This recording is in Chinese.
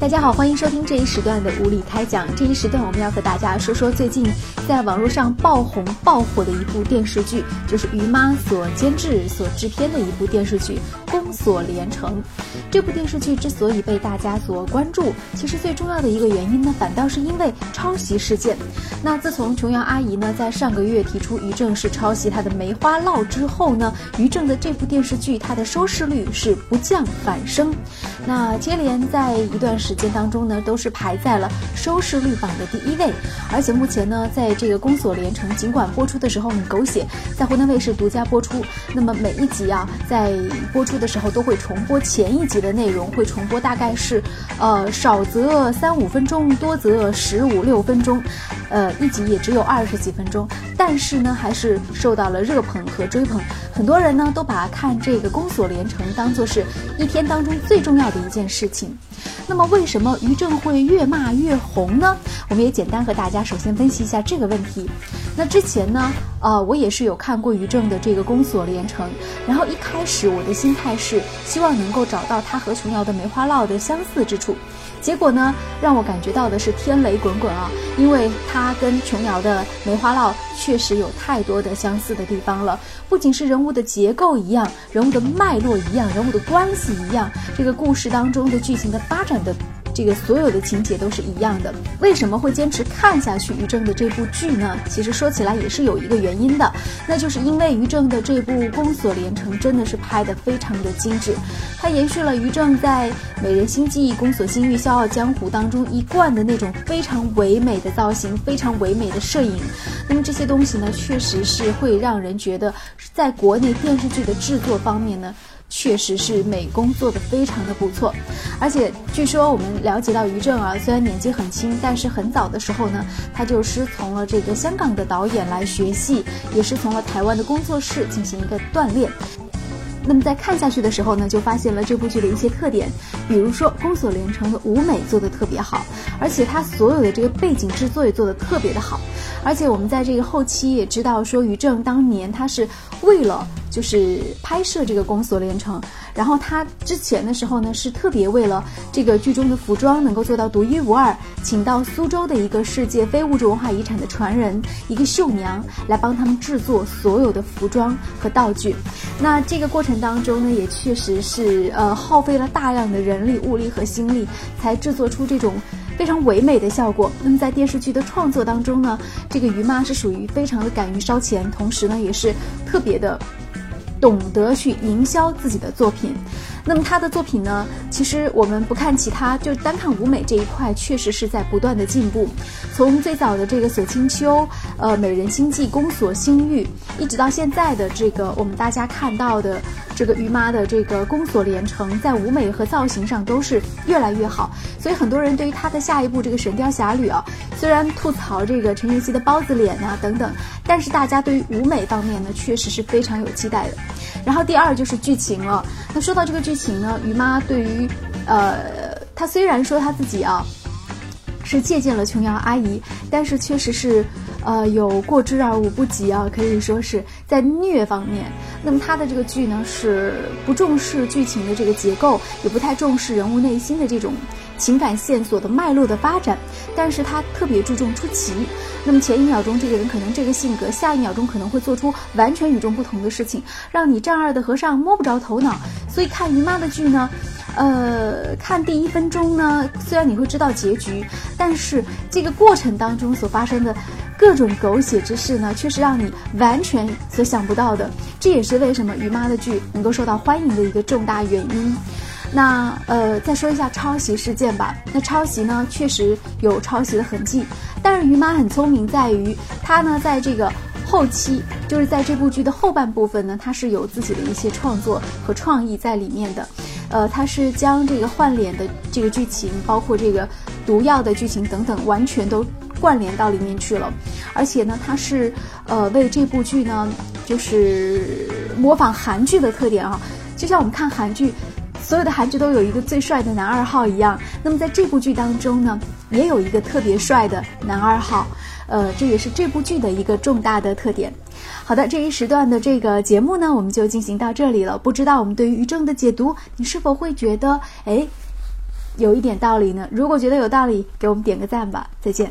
大家好，欢迎收听这一时段的无理开讲。这一时段我们要和大家说说最近在网络上爆红爆火的一部电视剧，就是于妈所监制、所制片的一部电视剧《宫锁连城》。这部电视剧之所以被大家所关注，其实最重要的一个原因呢，反倒是因为抄袭事件。那自从琼瑶阿姨呢在上个月提出于正是抄袭她的《梅花烙》之后呢，于正的这部电视剧它的收视率是不降反升。那接连在一段时时间当中呢，都是排在了收视率榜的第一位。而且目前呢，在这个《宫锁连城》尽管播出的时候很狗血，在湖南卫视独家播出，那么每一集啊，在播出的时候都会重播前一集的内容，会重播大概是，呃，少则三五分钟，多则十五六分钟，呃，一集也只有二十几分钟，但是呢，还是受到了热捧和追捧。很多人呢都把看这个《宫锁连城》当做是一天当中最重要的一件事情。那么为为什么于正会越骂越红呢？我们也简单和大家首先分析一下这个问题。那之前呢，呃，我也是有看过于正的这个《宫锁连城》，然后一开始我的心态是希望能够找到他和琼瑶的《梅花烙》的相似之处。结果呢，让我感觉到的是天雷滚滚啊！因为他跟琼瑶的《梅花烙》确实有太多的相似的地方了，不仅是人物的结构一样，人物的脉络一样，人物的关系一样，这个故事当中的剧情的发展的。这个所有的情节都是一样的，为什么会坚持看下去于正的这部剧呢？其实说起来也是有一个原因的，那就是因为于正的这部《宫锁连城》真的是拍的非常的精致，它延续了于正在《美人心计》《宫锁心玉》《笑傲江湖》当中一贯的那种非常唯美的造型，非常唯美的摄影。那么这些东西呢，确实是会让人觉得，在国内电视剧的制作方面呢。确实是美工做的非常的不错，而且据说我们了解到于正啊，虽然年纪很轻，但是很早的时候呢，他就师从了这个香港的导演来学戏，也是从了台湾的工作室进行一个锻炼。那么在看下去的时候呢，就发现了这部剧的一些特点，比如说《宫锁连城》的舞美做的特别好，而且它所有的这个背景制作也做的特别的好，而且我们在这个后期也知道说于正当年他是为了。就是拍摄这个《宫锁连城》，然后他之前的时候呢，是特别为了这个剧中的服装能够做到独一无二，请到苏州的一个世界非物质文化遗产的传人，一个绣娘来帮他们制作所有的服装和道具。那这个过程当中呢，也确实是呃耗费了大量的人力、物力和心力，才制作出这种非常唯美的效果。那么在电视剧的创作当中呢，这个于妈是属于非常的敢于烧钱，同时呢，也是特别的。懂得去营销自己的作品，那么他的作品呢？其实我们不看其他，就单看舞美这一块，确实是在不断的进步。从最早的这个锁清秋，呃，美人心计，宫锁心玉，一直到现在的这个我们大家看到的这个于妈的这个宫锁连城，在舞美和造型上都是越来越好。所以很多人对于他的下一部这个神雕侠侣啊，虽然吐槽这个陈妍希的包子脸啊等等，但是大家对于舞美方面呢，确实是非常有期待的。然后第二就是剧情了。那说到这个剧情呢，于妈对于，呃，她虽然说她自己啊，是借鉴了琼瑶阿姨，但是确实是，呃，有过之而无不及啊，可以说是在虐方面。那么她的这个剧呢，是不重视剧情的这个结构，也不太重视人物内心的这种。情感线索的脉络的发展，但是他特别注重出奇。那么前一秒钟这个人可能这个性格，下一秒钟可能会做出完全与众不同的事情，让你丈二的和尚摸不着头脑。所以看姨妈的剧呢，呃，看第一分钟呢，虽然你会知道结局，但是这个过程当中所发生的各种狗血之事呢，却是让你完全所想不到的。这也是为什么于妈的剧能够受到欢迎的一个重大原因。那呃，再说一下抄袭事件吧。那抄袭呢，确实有抄袭的痕迹，但是于妈很聪明，在于她呢，在这个后期，就是在这部剧的后半部分呢，她是有自己的一些创作和创意在里面的。呃，她是将这个换脸的这个剧情，包括这个毒药的剧情等等，完全都关联到里面去了。而且呢，她是呃为这部剧呢，就是模仿韩剧的特点啊，就像我们看韩剧。所有的韩剧都有一个最帅的男二号一样，那么在这部剧当中呢，也有一个特别帅的男二号，呃，这也是这部剧的一个重大的特点。好的，这一时段的这个节目呢，我们就进行到这里了。不知道我们对于于正的解读，你是否会觉得，哎，有一点道理呢？如果觉得有道理，给我们点个赞吧。再见。